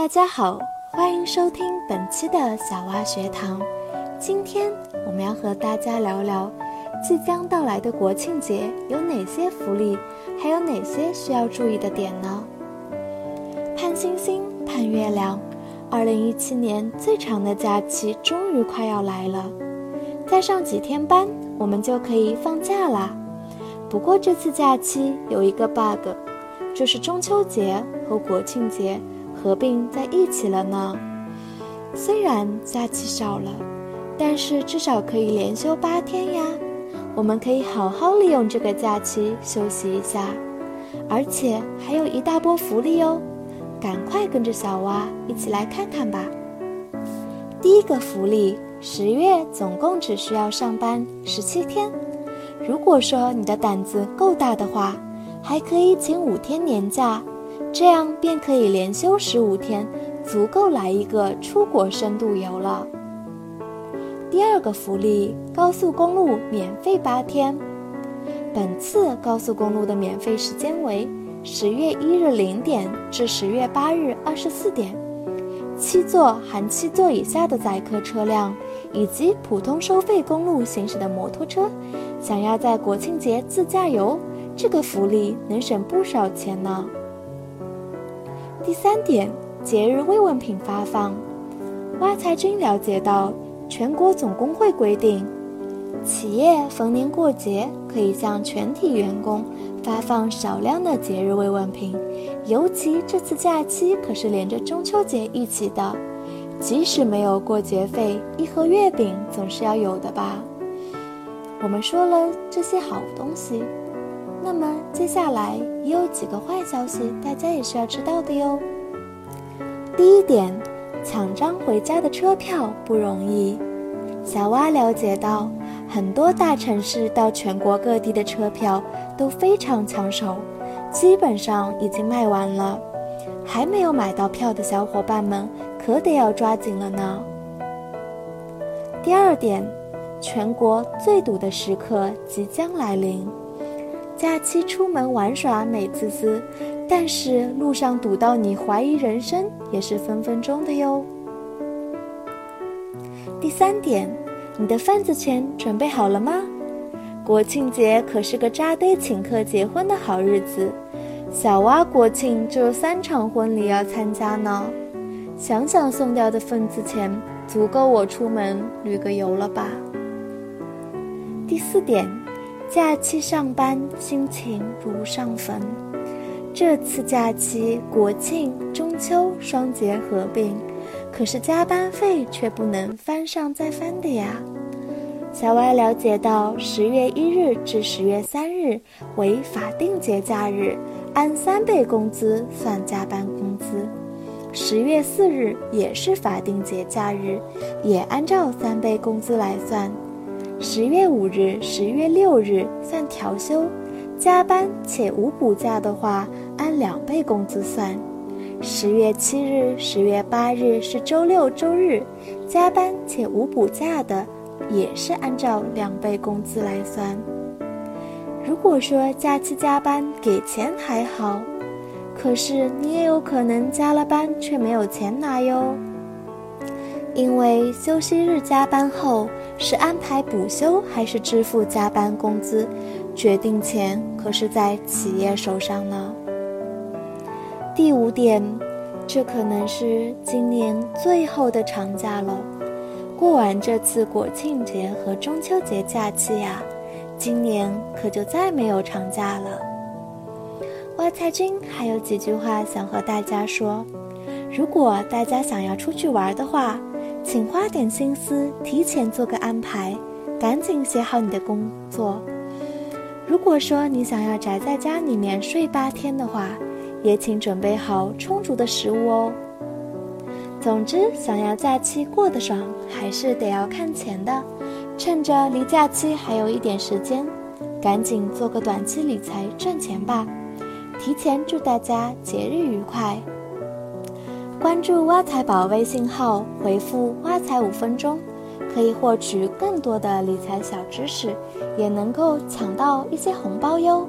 大家好，欢迎收听本期的小蛙学堂。今天我们要和大家聊聊即将到来的国庆节有哪些福利，还有哪些需要注意的点呢？盼星星盼月亮，二零一七年最长的假期终于快要来了。再上几天班，我们就可以放假啦。不过这次假期有一个 bug，就是中秋节和国庆节。合并在一起了呢。虽然假期少了，但是至少可以连休八天呀。我们可以好好利用这个假期休息一下，而且还有一大波福利哦！赶快跟着小蛙一起来看看吧。第一个福利，十月总共只需要上班十七天。如果说你的胆子够大的话，还可以请五天年假。这样便可以连休十五天，足够来一个出国深度游了。第二个福利，高速公路免费八天。本次高速公路的免费时间为十月一日零点至十月八日二十四点。七座含七座以下的载客车辆以及普通收费公路行驶的摩托车，想要在国庆节自驾游，这个福利能省不少钱呢。第三点，节日慰问品发放。挖财君了解到，全国总工会规定，企业逢年过节可以向全体员工发放少量的节日慰问品。尤其这次假期可是连着中秋节一起的，即使没有过节费，一盒月饼总是要有的吧？我们说了这些好东西。那么接下来也有几个坏消息，大家也是要知道的哟。第一点，抢张回家的车票不容易。小蛙了解到，很多大城市到全国各地的车票都非常抢手，基本上已经卖完了。还没有买到票的小伙伴们，可得要抓紧了呢。第二点，全国最堵的时刻即将来临。假期出门玩耍美滋滋，但是路上堵到你怀疑人生也是分分钟的哟。第三点，你的份子钱准备好了吗？国庆节可是个扎堆请客结婚的好日子，小蛙国庆就有三场婚礼要参加呢，想想送掉的份子钱，足够我出门旅个游了吧。第四点。假期上班，心情如上坟。这次假期，国庆、中秋双节合并，可是加班费却不能翻上再翻的呀。小歪了解到，十月一日至十月三日为法定节假日，按三倍工资算加班工资；十月四日也是法定节假日，也按照三倍工资来算。十月五日、十月六日算调休，加班且无补假的话，按两倍工资算。十月七日、十月八日是周六、周日，加班且无补假的，也是按照两倍工资来算。如果说假期加班给钱还好，可是你也有可能加了班却没有钱拿哟。因为休息日加班后是安排补休还是支付加班工资，决定权可是在企业手上呢。第五点，这可能是今年最后的长假了。过完这次国庆节和中秋节假期呀，今年可就再没有长假了。外菜君还有几句话想和大家说：如果大家想要出去玩的话。请花点心思，提前做个安排，赶紧写好你的工作。如果说你想要宅在家里面睡八天的话，也请准备好充足的食物哦。总之，想要假期过得爽，还是得要看钱的。趁着离假期还有一点时间，赶紧做个短期理财赚钱吧。提前祝大家节日愉快！关注挖财宝微信号，回复“挖财五分钟”，可以获取更多的理财小知识，也能够抢到一些红包哟。